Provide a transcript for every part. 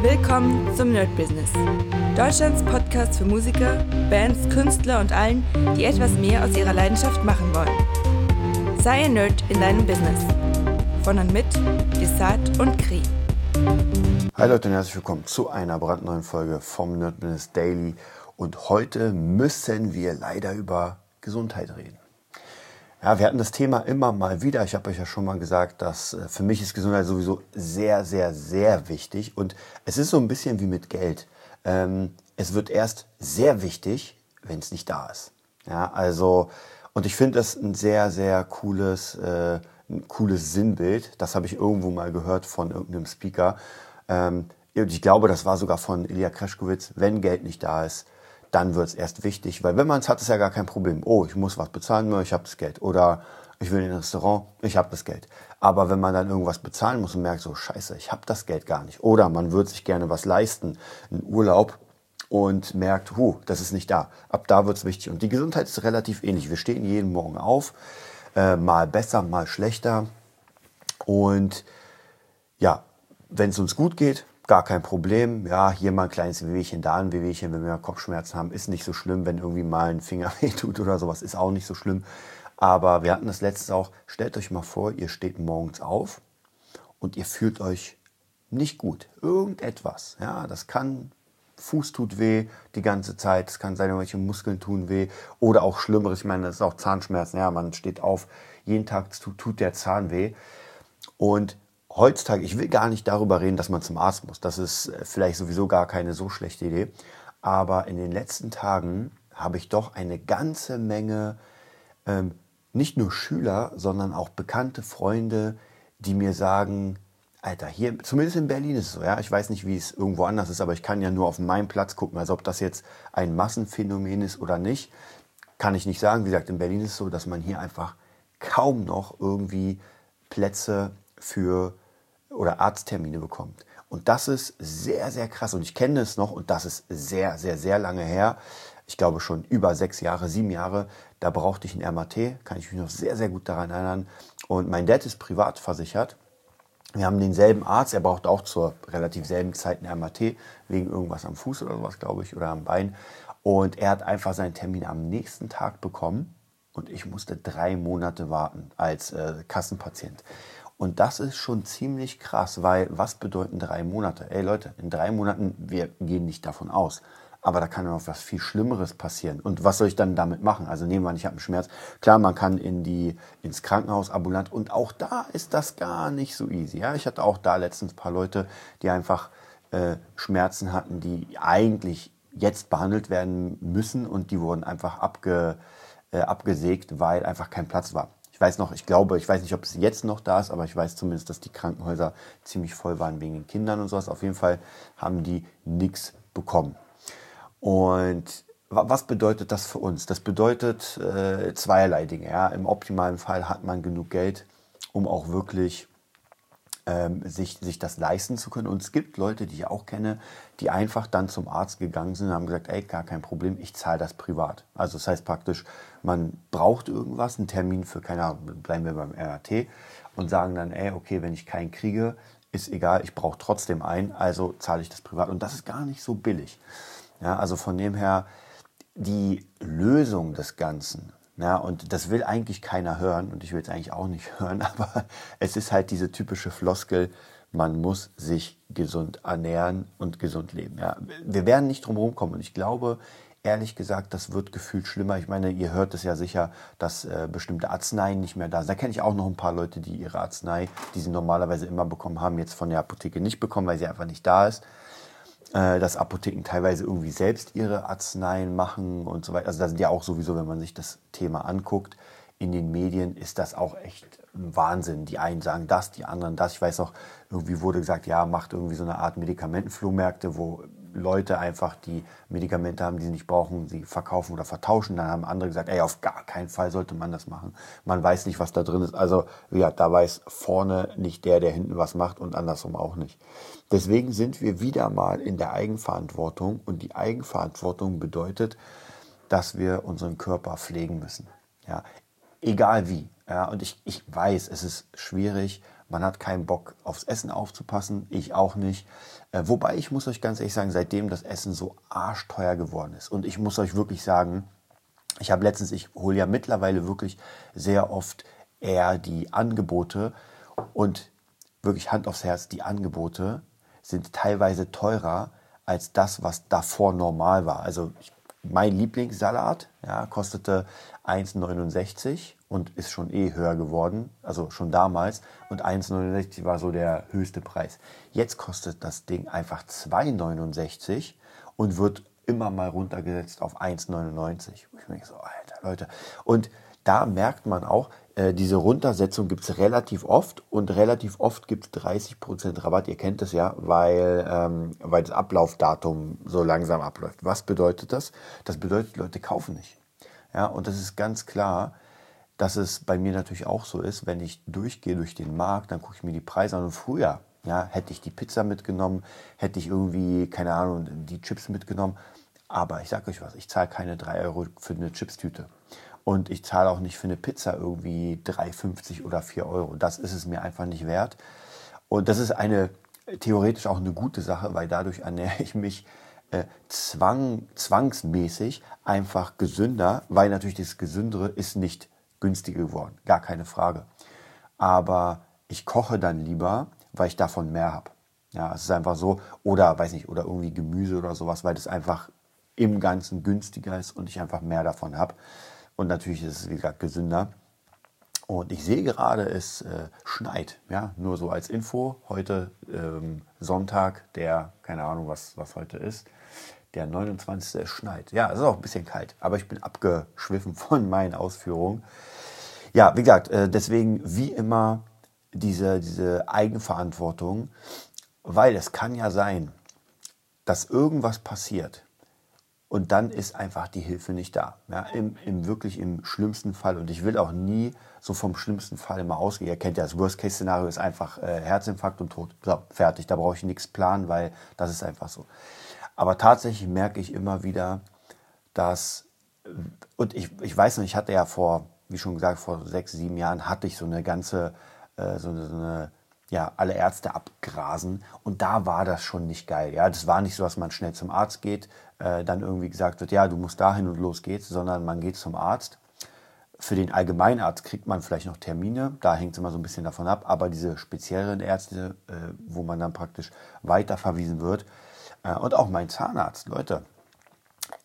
Willkommen zum Nerd Business. Deutschlands Podcast für Musiker, Bands, Künstler und allen, die etwas mehr aus ihrer Leidenschaft machen wollen. Sei ein Nerd in deinem Business. Von und mit Desart und Kri. Hi Leute und herzlich willkommen zu einer brandneuen Folge vom Nerd Business Daily. Und heute müssen wir leider über Gesundheit reden. Ja, wir hatten das Thema immer mal wieder. Ich habe euch ja schon mal gesagt, dass äh, für mich ist Gesundheit sowieso sehr, sehr, sehr wichtig. Und es ist so ein bisschen wie mit Geld. Ähm, es wird erst sehr wichtig, wenn es nicht da ist. Ja, also, und ich finde das ein sehr, sehr cooles, äh, ein cooles Sinnbild. Das habe ich irgendwo mal gehört von irgendeinem Speaker. Ähm, ich glaube, das war sogar von Ilya Kreschkowitz. Wenn Geld nicht da ist, dann wird es erst wichtig, weil wenn man es hat, ist ja gar kein Problem. Oh, ich muss was bezahlen, ich habe das Geld. Oder ich will in ein Restaurant, ich habe das Geld. Aber wenn man dann irgendwas bezahlen muss und merkt, so scheiße, ich habe das Geld gar nicht. Oder man würde sich gerne was leisten, einen Urlaub und merkt, hu, das ist nicht da. Ab da wird es wichtig. Und die Gesundheit ist relativ ähnlich. Wir stehen jeden Morgen auf, äh, mal besser, mal schlechter. Und ja, wenn es uns gut geht, gar kein Problem. Ja, hier mal ein kleines Wehwehchen, da ein Wehwehchen, wenn wir Kopfschmerzen haben, ist nicht so schlimm. Wenn irgendwie mal ein Finger weh tut oder sowas, ist auch nicht so schlimm. Aber wir hatten das letzte auch, stellt euch mal vor, ihr steht morgens auf und ihr fühlt euch nicht gut. Irgendetwas. Ja, das kann, Fuß tut weh die ganze Zeit, es kann sein, irgendwelche Muskeln tun weh oder auch Schlimmeres. Ich meine, das ist auch Zahnschmerzen. Ja, man steht auf, jeden Tag tut, tut der Zahn weh. Und heutzutage, ich will gar nicht darüber reden, dass man zum Arzt muss. Das ist äh, vielleicht sowieso gar keine so schlechte Idee. Aber in den letzten Tagen habe ich doch eine ganze Menge, ähm, nicht nur Schüler, sondern auch bekannte Freunde, die mir sagen, Alter, hier, zumindest in Berlin ist es so, ja. Ich weiß nicht, wie es irgendwo anders ist, aber ich kann ja nur auf meinem Platz gucken. Also ob das jetzt ein Massenphänomen ist oder nicht, kann ich nicht sagen. Wie gesagt, in Berlin ist es so, dass man hier einfach kaum noch irgendwie Plätze für oder Arzttermine bekommt. Und das ist sehr, sehr krass. Und ich kenne es noch und das ist sehr, sehr, sehr lange her. Ich glaube schon über sechs Jahre, sieben Jahre. Da brauchte ich ein MAT, kann ich mich noch sehr, sehr gut daran erinnern. Und mein Dad ist privat versichert. Wir haben denselben Arzt, er braucht auch zur relativ selben Zeit ein MAT, wegen irgendwas am Fuß oder sowas, glaube ich, oder am Bein. Und er hat einfach seinen Termin am nächsten Tag bekommen und ich musste drei Monate warten als äh, Kassenpatient. Und das ist schon ziemlich krass, weil was bedeuten drei Monate? Ey Leute, in drei Monaten, wir gehen nicht davon aus. Aber da kann noch was viel Schlimmeres passieren. Und was soll ich dann damit machen? Also nehmen wir an, ich habe einen Schmerz. Klar, man kann in die, ins Krankenhaus ambulant. Und auch da ist das gar nicht so easy. Ja, ich hatte auch da letztens ein paar Leute, die einfach äh, Schmerzen hatten, die eigentlich jetzt behandelt werden müssen. Und die wurden einfach abge, äh, abgesägt, weil einfach kein Platz war. Ich weiß noch, ich glaube, ich weiß nicht, ob es jetzt noch da ist, aber ich weiß zumindest, dass die Krankenhäuser ziemlich voll waren wegen den Kindern und sowas. Auf jeden Fall haben die nichts bekommen. Und was bedeutet das für uns? Das bedeutet äh, zweierlei Dinge. Ja. Im optimalen Fall hat man genug Geld, um auch wirklich ähm, sich, sich das leisten zu können. Und es gibt Leute, die ich auch kenne, die einfach dann zum Arzt gegangen sind und haben gesagt, ey, gar kein Problem, ich zahle das privat. Also das heißt praktisch, man braucht irgendwas, einen Termin für, keine Ahnung, bleiben wir beim RAT und sagen dann, ey, okay, wenn ich keinen kriege, ist egal, ich brauche trotzdem einen, also zahle ich das privat. Und das ist gar nicht so billig. Ja, also von dem her, die Lösung des Ganzen ja, und das will eigentlich keiner hören und ich will es eigentlich auch nicht hören, aber es ist halt diese typische Floskel, man muss sich gesund ernähren und gesund leben. Ja. Wir werden nicht drum herum kommen und ich glaube, ehrlich gesagt, das wird gefühlt schlimmer. Ich meine, ihr hört es ja sicher, dass äh, bestimmte Arzneien nicht mehr da sind. Da kenne ich auch noch ein paar Leute, die ihre Arznei, die sie normalerweise immer bekommen haben, jetzt von der Apotheke nicht bekommen, weil sie einfach nicht da ist. Äh, dass Apotheken teilweise irgendwie selbst ihre Arzneien machen und so weiter. Also da sind ja auch sowieso, wenn man sich das Thema anguckt, in den Medien ist das auch echt ein Wahnsinn. Die einen sagen das, die anderen das. Ich weiß auch, irgendwie wurde gesagt, ja, macht irgendwie so eine Art Medikamentenflohmärkte, wo Leute einfach die Medikamente haben, die sie nicht brauchen, sie verkaufen oder vertauschen. Dann haben andere gesagt, ey, auf gar keinen Fall sollte man das machen. Man weiß nicht, was da drin ist. Also, ja, da weiß vorne nicht der, der hinten was macht und andersrum auch nicht. Deswegen sind wir wieder mal in der Eigenverantwortung und die Eigenverantwortung bedeutet, dass wir unseren Körper pflegen müssen. Ja, egal wie. Ja, und ich, ich weiß, es ist schwierig, Man hat keinen Bock aufs Essen aufzupassen, ich auch nicht. Äh, wobei ich muss euch ganz ehrlich sagen, seitdem das Essen so arschteuer geworden ist und ich muss euch wirklich sagen, ich habe letztens, ich hole ja mittlerweile wirklich sehr oft eher die Angebote und wirklich Hand aufs Herz, die Angebote sind teilweise teurer als das, was davor normal war. Also mein Lieblingssalat ja, kostete 1,69 und ist schon eh höher geworden, also schon damals. Und 1,69 war so der höchste Preis. Jetzt kostet das Ding einfach 2,69 und wird immer mal runtergesetzt auf 1,99. Ich denke so, Alter, Leute. Und da merkt man auch, äh, diese Runtersetzung gibt es relativ oft und relativ oft gibt es 30% Rabatt. Ihr kennt es ja, weil, ähm, weil das Ablaufdatum so langsam abläuft. Was bedeutet das? Das bedeutet, Leute kaufen nicht. Ja, und das ist ganz klar, dass es bei mir natürlich auch so ist, wenn ich durchgehe durch den Markt, dann gucke ich mir die Preise an. Und früher, ja, hätte ich die Pizza mitgenommen, hätte ich irgendwie, keine Ahnung, die Chips mitgenommen. Aber ich sage euch was, ich zahle keine 3 Euro für eine Chipstüte. Und ich zahle auch nicht für eine Pizza irgendwie 3,50 oder 4 Euro. Das ist es mir einfach nicht wert. Und das ist eine theoretisch auch eine gute Sache, weil dadurch ernähre ich mich äh, zwang, zwangsmäßig einfach gesünder, weil natürlich das Gesündere ist nicht günstiger geworden, gar keine Frage. Aber ich koche dann lieber, weil ich davon mehr habe. Ja, es ist einfach so, oder weiß nicht, oder irgendwie Gemüse oder sowas, weil das einfach im Ganzen günstiger ist und ich einfach mehr davon habe. Und natürlich ist es, wie gesagt, gesünder. Und ich sehe gerade, es äh, schneit. Ja, nur so als Info. Heute ähm, Sonntag, der, keine Ahnung, was, was heute ist. Der 29. Es schneit. Ja, es ist auch ein bisschen kalt, aber ich bin abgeschwiffen von meinen Ausführungen. Ja, wie gesagt, äh, deswegen wie immer diese, diese Eigenverantwortung, weil es kann ja sein, dass irgendwas passiert und dann ist einfach die Hilfe nicht da. Ja, im, im wirklich im schlimmsten Fall. Und ich will auch nie so vom schlimmsten Fall immer ausgehen. Ihr kennt ja, das Worst-Case-Szenario ist einfach äh, Herzinfarkt und Tod. So, fertig. Da brauche ich nichts planen, weil das ist einfach so. Aber tatsächlich merke ich immer wieder, dass, und ich, ich weiß noch, ich hatte ja vor, wie schon gesagt, vor sechs, sieben Jahren hatte ich so eine ganze, äh, so, so eine ja, alle Ärzte abgrasen. Und da war das schon nicht geil. Ja, das war nicht so, dass man schnell zum Arzt geht, äh, dann irgendwie gesagt wird, ja, du musst dahin und los geht's, sondern man geht zum Arzt. Für den Allgemeinarzt kriegt man vielleicht noch Termine, da hängt es immer so ein bisschen davon ab, aber diese spezielleren Ärzte, äh, wo man dann praktisch weiterverwiesen wird, äh, und auch mein Zahnarzt, Leute,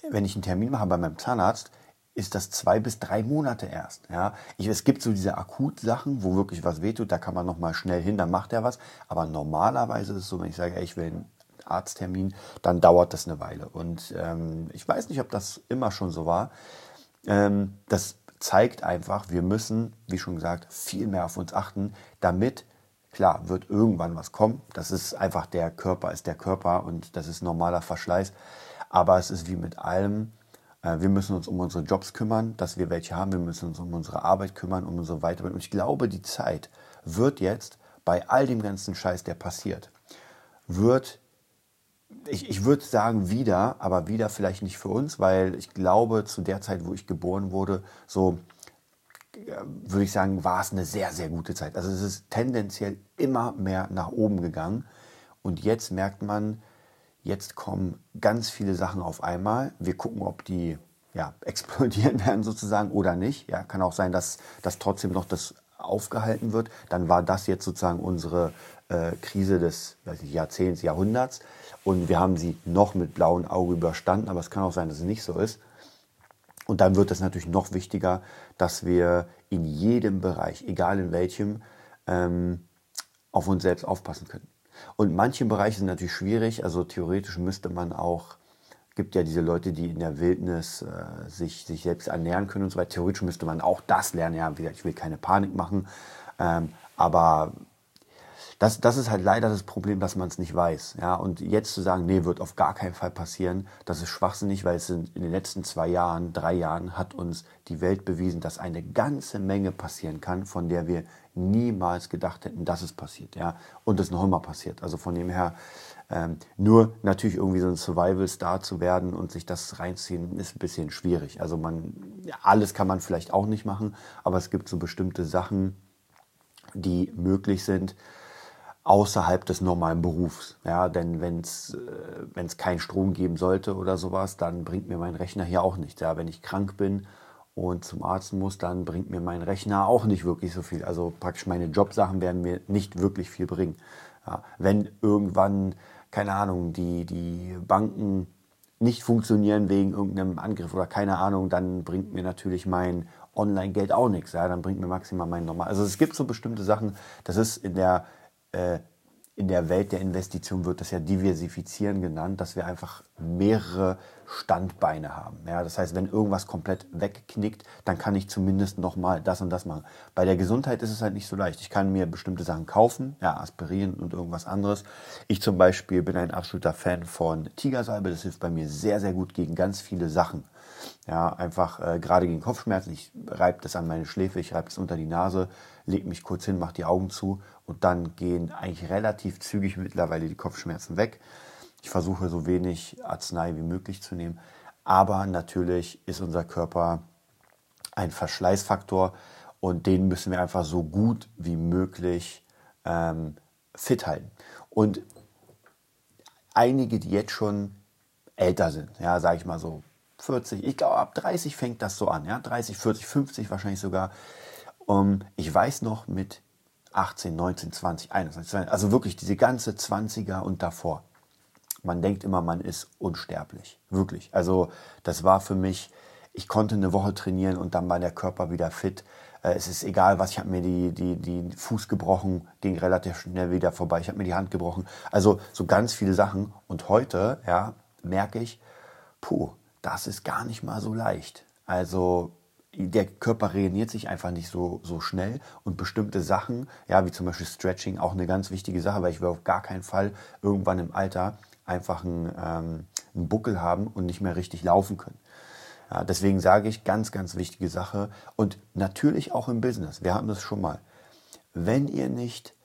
wenn ich einen Termin mache bei meinem Zahnarzt, ist das zwei bis drei Monate erst. Ja, ich, es gibt so diese Akutsachen, wo wirklich was wehtut, da kann man noch mal schnell hin, dann macht er was. Aber normalerweise ist es so, wenn ich sage, ey, ich will einen Arzttermin, dann dauert das eine Weile. Und ähm, ich weiß nicht, ob das immer schon so war. Ähm, das zeigt einfach, wir müssen, wie schon gesagt, viel mehr auf uns achten, damit Klar, wird irgendwann was kommen. Das ist einfach der Körper, ist der Körper und das ist normaler Verschleiß. Aber es ist wie mit allem, wir müssen uns um unsere Jobs kümmern, dass wir welche haben. Wir müssen uns um unsere Arbeit kümmern, um unsere Weiterbildung. Und ich glaube, die Zeit wird jetzt bei all dem ganzen Scheiß, der passiert, wird, ich, ich würde sagen wieder, aber wieder vielleicht nicht für uns, weil ich glaube, zu der Zeit, wo ich geboren wurde, so äh, würde ich sagen, war es eine sehr, sehr gute Zeit. Also es ist tendenziell immer mehr nach oben gegangen. Und jetzt merkt man, Jetzt kommen ganz viele Sachen auf einmal. Wir gucken, ob die ja, explodieren werden sozusagen oder nicht. Ja, kann auch sein, dass, dass trotzdem noch das aufgehalten wird. Dann war das jetzt sozusagen unsere äh, Krise des ich, Jahrzehnts, Jahrhunderts. Und wir haben sie noch mit blauem Auge überstanden, aber es kann auch sein, dass es nicht so ist. Und dann wird es natürlich noch wichtiger, dass wir in jedem Bereich, egal in welchem, ähm, auf uns selbst aufpassen können. Und manche Bereiche sind natürlich schwierig. Also theoretisch müsste man auch, gibt ja diese Leute, die in der Wildnis äh, sich, sich selbst ernähren können und so weiter. Theoretisch müsste man auch das lernen. Ja, wie gesagt, ich will keine Panik machen. Ähm, aber das, das ist halt leider das Problem, dass man es nicht weiß. Ja? Und jetzt zu sagen, nee, wird auf gar keinen Fall passieren, das ist schwachsinnig, weil es in, in den letzten zwei Jahren, drei Jahren hat uns die Welt bewiesen, dass eine ganze Menge passieren kann, von der wir niemals gedacht hätten, dass es passiert. Ja? Und es noch immer passiert. Also von dem her, ähm, nur natürlich irgendwie so ein Survival-Star zu werden und sich das reinziehen, ist ein bisschen schwierig. Also man, alles kann man vielleicht auch nicht machen, aber es gibt so bestimmte Sachen, die möglich sind außerhalb des normalen Berufs. Ja, denn wenn es äh, keinen Strom geben sollte oder sowas, dann bringt mir mein Rechner hier auch nichts. Ja, wenn ich krank bin und zum Arzt muss, dann bringt mir mein Rechner auch nicht wirklich so viel. Also praktisch meine Jobsachen werden mir nicht wirklich viel bringen. Ja, wenn irgendwann, keine Ahnung, die, die Banken nicht funktionieren wegen irgendeinem Angriff oder keine Ahnung, dann bringt mir natürlich mein Online-Geld auch nichts. Ja, dann bringt mir maximal mein normal. Also es gibt so bestimmte Sachen, das ist in der äh, in der Welt der Investition wird das ja diversifizieren genannt, dass wir einfach mehrere Standbeine haben. Ja, das heißt, wenn irgendwas komplett wegknickt, dann kann ich zumindest nochmal das und das machen. Bei der Gesundheit ist es halt nicht so leicht. Ich kann mir bestimmte Sachen kaufen, ja, Aspirin und irgendwas anderes. Ich zum Beispiel bin ein absoluter Fan von Tigersalbe. Das hilft bei mir sehr, sehr gut gegen ganz viele Sachen. Ja, einfach äh, gerade gegen Kopfschmerzen. Ich reibe das an meine Schläfe, ich reibe es unter die Nase, lege mich kurz hin, mache die Augen zu und dann gehen eigentlich relativ zügig mittlerweile die Kopfschmerzen weg. Ich versuche so wenig Arznei wie möglich zu nehmen. Aber natürlich ist unser Körper ein Verschleißfaktor und den müssen wir einfach so gut wie möglich ähm, fit halten. Und einige, die jetzt schon älter sind, ja, sage ich mal so 40, ich glaube ab 30 fängt das so an, ja, 30, 40, 50 wahrscheinlich sogar. Um, ich weiß noch mit 18, 19, 20, 21, 22, also wirklich diese ganze 20er und davor. Man denkt immer, man ist unsterblich. Wirklich. Also das war für mich, ich konnte eine Woche trainieren und dann war der Körper wieder fit. Äh, es ist egal was, ich habe mir die, die, die Fuß gebrochen, ging relativ schnell wieder vorbei. Ich habe mir die Hand gebrochen. Also so ganz viele Sachen. Und heute, ja, merke ich, puh, das ist gar nicht mal so leicht. Also der Körper regeneriert sich einfach nicht so, so schnell und bestimmte Sachen, ja, wie zum Beispiel Stretching, auch eine ganz wichtige Sache, weil ich will auf gar keinen Fall irgendwann im Alter einfach einen, ähm, einen Buckel haben und nicht mehr richtig laufen können. Ja, deswegen sage ich, ganz, ganz wichtige Sache und natürlich auch im Business. Wir hatten das schon mal. Wenn ihr nicht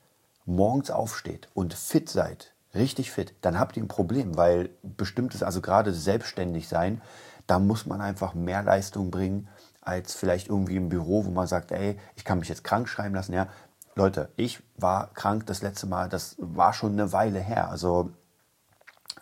morgens aufsteht und fit seid, richtig fit, dann habt ihr ein Problem, weil bestimmtes, also gerade selbstständig sein, da muss man einfach mehr Leistung bringen als vielleicht irgendwie im Büro, wo man sagt, ey, ich kann mich jetzt krank schreiben lassen. Ja, Leute, ich war krank das letzte Mal, das war schon eine Weile her. Also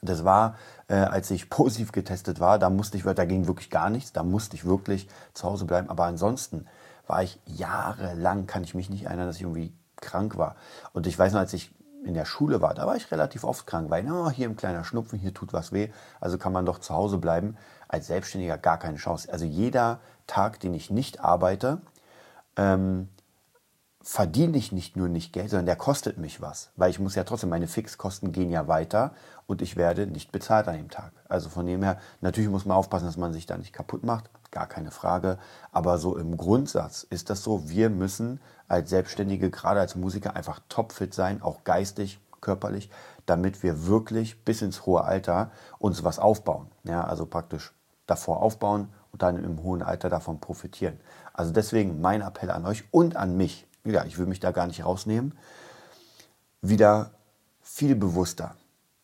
das war, äh, als ich positiv getestet war, da musste ich, da ging wirklich gar nichts, da musste ich wirklich zu Hause bleiben. Aber ansonsten war ich jahrelang, kann ich mich nicht erinnern, dass ich irgendwie krank war. Und ich weiß noch, als ich in der Schule war, da war ich relativ oft krank, weil oh, hier ein kleiner Schnupfen, hier tut was weh, also kann man doch zu Hause bleiben. Als Selbstständiger gar keine Chance. Also jeder Tag, den ich nicht arbeite, ähm, verdiene ich nicht nur nicht Geld, sondern der kostet mich was. Weil ich muss ja trotzdem, meine Fixkosten gehen ja weiter und ich werde nicht bezahlt an dem Tag. Also von dem her, natürlich muss man aufpassen, dass man sich da nicht kaputt macht, gar keine Frage. Aber so im Grundsatz ist das so, wir müssen als Selbstständige, gerade als Musiker, einfach topfit sein, auch geistig, körperlich, damit wir wirklich bis ins hohe Alter uns was aufbauen. Ja, also praktisch davor aufbauen und dann im hohen Alter davon profitieren. Also deswegen mein Appell an euch und an mich. Ja, ich will mich da gar nicht rausnehmen. Wieder viel bewusster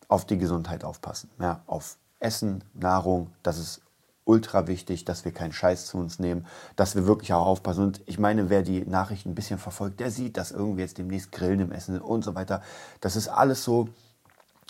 auf die Gesundheit aufpassen. Ja, auf Essen, Nahrung, das ist ultra wichtig, dass wir keinen Scheiß zu uns nehmen, dass wir wirklich auch aufpassen. Und ich meine, wer die Nachrichten ein bisschen verfolgt, der sieht, dass irgendwie jetzt demnächst Grillen im Essen sind und so weiter. Das ist alles so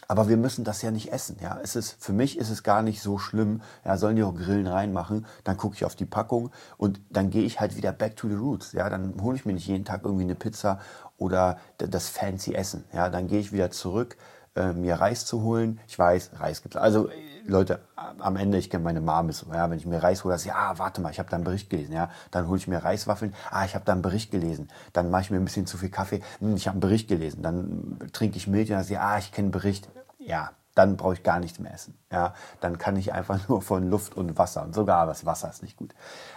aber wir müssen das ja nicht essen. Ja, es ist, für mich ist es gar nicht so schlimm. Ja, sollen die auch Grillen reinmachen? Dann gucke ich auf die Packung und dann gehe ich halt wieder back to the roots. Ja, dann hole ich mir nicht jeden Tag irgendwie eine Pizza oder das fancy Essen. Ja, dann gehe ich wieder zurück, äh, mir Reis zu holen. Ich weiß, Reis gibt's. Also Leute, am Ende, ich kenne meine Mom so, ja, wenn ich mir Reis hole, dass ich, ah, warte mal, ich habe da einen Bericht gelesen, ja, dann hole ich mir Reiswaffeln, ah, ich habe da einen Bericht gelesen, dann mache ich mir ein bisschen zu viel Kaffee, hm, ich habe einen Bericht gelesen, dann trinke ich Milch und dann ah, ich kenne einen Bericht, ja, dann brauche ich gar nichts mehr essen. Ja, dann kann ich einfach nur von Luft und Wasser und sogar das Wasser ist nicht gut.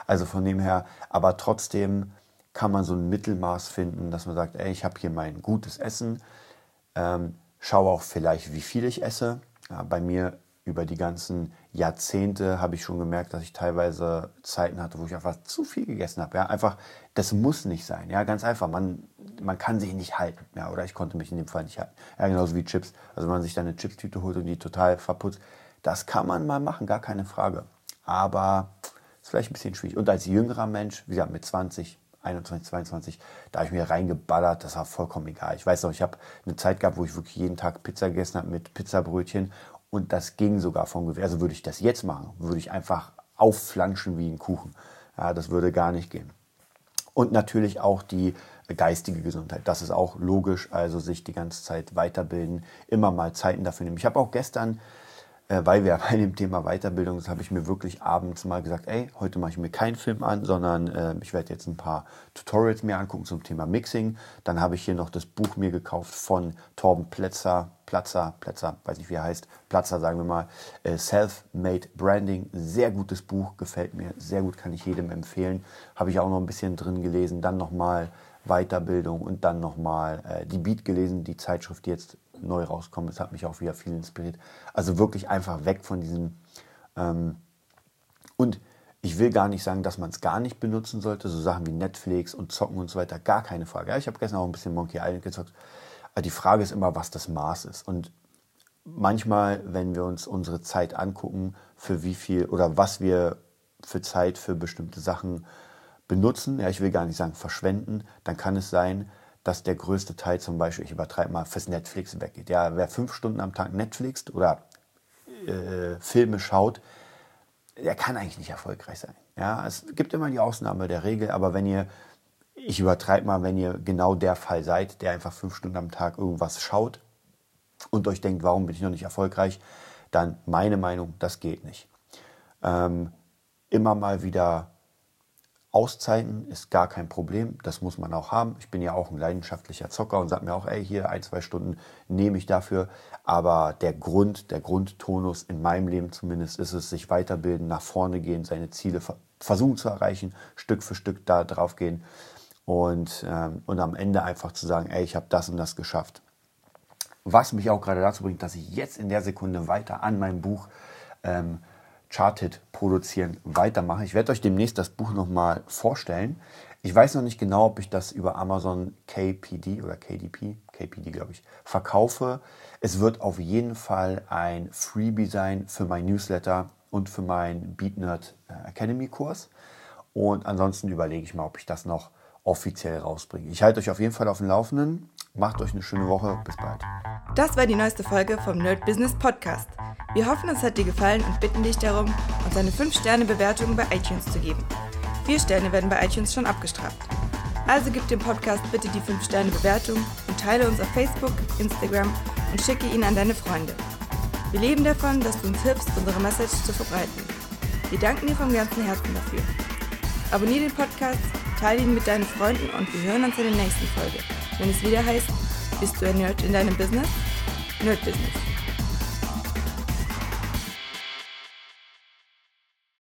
Also von dem her, aber trotzdem kann man so ein Mittelmaß finden, dass man sagt, ey, ich habe hier mein gutes Essen, ähm, schaue auch vielleicht, wie viel ich esse. Ja, bei mir über die ganzen Jahrzehnte habe ich schon gemerkt, dass ich teilweise Zeiten hatte, wo ich einfach zu viel gegessen habe. Ja, einfach, das muss nicht sein. Ja, ganz einfach. Man, man kann sich nicht halten. Ja, oder ich konnte mich in dem Fall nicht halten. Ja, genauso wie Chips. Also, wenn man sich dann eine Chipstüte holt und die total verputzt, das kann man mal machen, gar keine Frage. Aber ist vielleicht ein bisschen schwierig. Und als jüngerer Mensch, wie gesagt, mit 20, 21, 22, da habe ich mir reingeballert, das war vollkommen egal. Ich weiß noch, ich habe eine Zeit gehabt, wo ich wirklich jeden Tag Pizza gegessen habe mit Pizzabrötchen und das ging sogar vom Gewicht. Also würde ich das jetzt machen, würde ich einfach aufflanschen wie ein Kuchen. Ja, das würde gar nicht gehen. Und natürlich auch die geistige Gesundheit. Das ist auch logisch, also sich die ganze Zeit weiterbilden, immer mal Zeiten dafür nehmen. Ich habe auch gestern äh, weil wir bei dem Thema Weiterbildung sind, habe ich mir wirklich abends mal gesagt, ey, heute mache ich mir keinen Film an, sondern äh, ich werde jetzt ein paar Tutorials mir angucken zum Thema Mixing. Dann habe ich hier noch das Buch mir gekauft von Torben Plätzer, Platzer, Plätzer, weiß nicht wie er heißt, Platzer sagen wir mal, äh, Self-Made Branding, sehr gutes Buch, gefällt mir sehr gut, kann ich jedem empfehlen. Habe ich auch noch ein bisschen drin gelesen, dann nochmal Weiterbildung und dann nochmal äh, die Beat gelesen, die Zeitschrift, die jetzt neu rauskommt. Das hat mich auch wieder viel inspiriert. Also wirklich einfach weg von diesem. Ähm, und ich will gar nicht sagen, dass man es gar nicht benutzen sollte, so Sachen wie Netflix und Zocken und so weiter, gar keine Frage. Ja, ich habe gestern auch ein bisschen Monkey Island gezockt. Aber die Frage ist immer, was das Maß ist. Und manchmal, wenn wir uns unsere Zeit angucken, für wie viel oder was wir für Zeit für bestimmte Sachen benutzen, ja, ich will gar nicht sagen verschwenden, dann kann es sein, dass der größte Teil zum Beispiel, ich übertreibe mal, fürs Netflix weggeht. Ja, wer fünf Stunden am Tag Netflix oder äh, Filme schaut, der kann eigentlich nicht erfolgreich sein. Ja, es gibt immer die Ausnahme der Regel, aber wenn ihr, ich übertreibe mal, wenn ihr genau der Fall seid, der einfach fünf Stunden am Tag irgendwas schaut und euch denkt, warum bin ich noch nicht erfolgreich, dann meine Meinung, das geht nicht. Ähm, immer mal wieder Auszeiten ist gar kein Problem, das muss man auch haben. Ich bin ja auch ein leidenschaftlicher Zocker und sage mir auch, ey, hier ein, zwei Stunden nehme ich dafür. Aber der Grund, der Grundtonus in meinem Leben zumindest ist es, sich weiterbilden, nach vorne gehen, seine Ziele versuchen zu erreichen, Stück für Stück da drauf gehen und, ähm, und am Ende einfach zu sagen, ey, ich habe das und das geschafft. Was mich auch gerade dazu bringt, dass ich jetzt in der Sekunde weiter an meinem Buch ähm, Charted produzieren weitermache. Ich werde euch demnächst das Buch nochmal vorstellen. Ich weiß noch nicht genau, ob ich das über Amazon KPD oder KDP, KPD glaube ich, verkaufe. Es wird auf jeden Fall ein Freebie sein für mein Newsletter und für meinen BeatNerd äh, Academy Kurs. Und ansonsten überlege ich mal, ob ich das noch offiziell rausbringe. Ich halte euch auf jeden Fall auf dem Laufenden. Macht euch eine schöne Woche. Bis bald. Das war die neueste Folge vom Nerd Business Podcast. Wir hoffen, es hat dir gefallen und bitten dich darum, uns eine 5-Sterne-Bewertung bei iTunes zu geben. Vier Sterne werden bei iTunes schon abgestraft. Also gib dem Podcast bitte die 5-Sterne-Bewertung und teile uns auf Facebook, Instagram und schicke ihn an deine Freunde. Wir leben davon, dass du uns hilfst, unsere Message zu verbreiten. Wir danken dir vom ganzen Herzen dafür. Abonnier den Podcast, teile ihn mit deinen Freunden und wir hören uns in der nächsten Folge, wenn es wieder heißt, bist du ein Nerd in deinem Business? Nerd Business.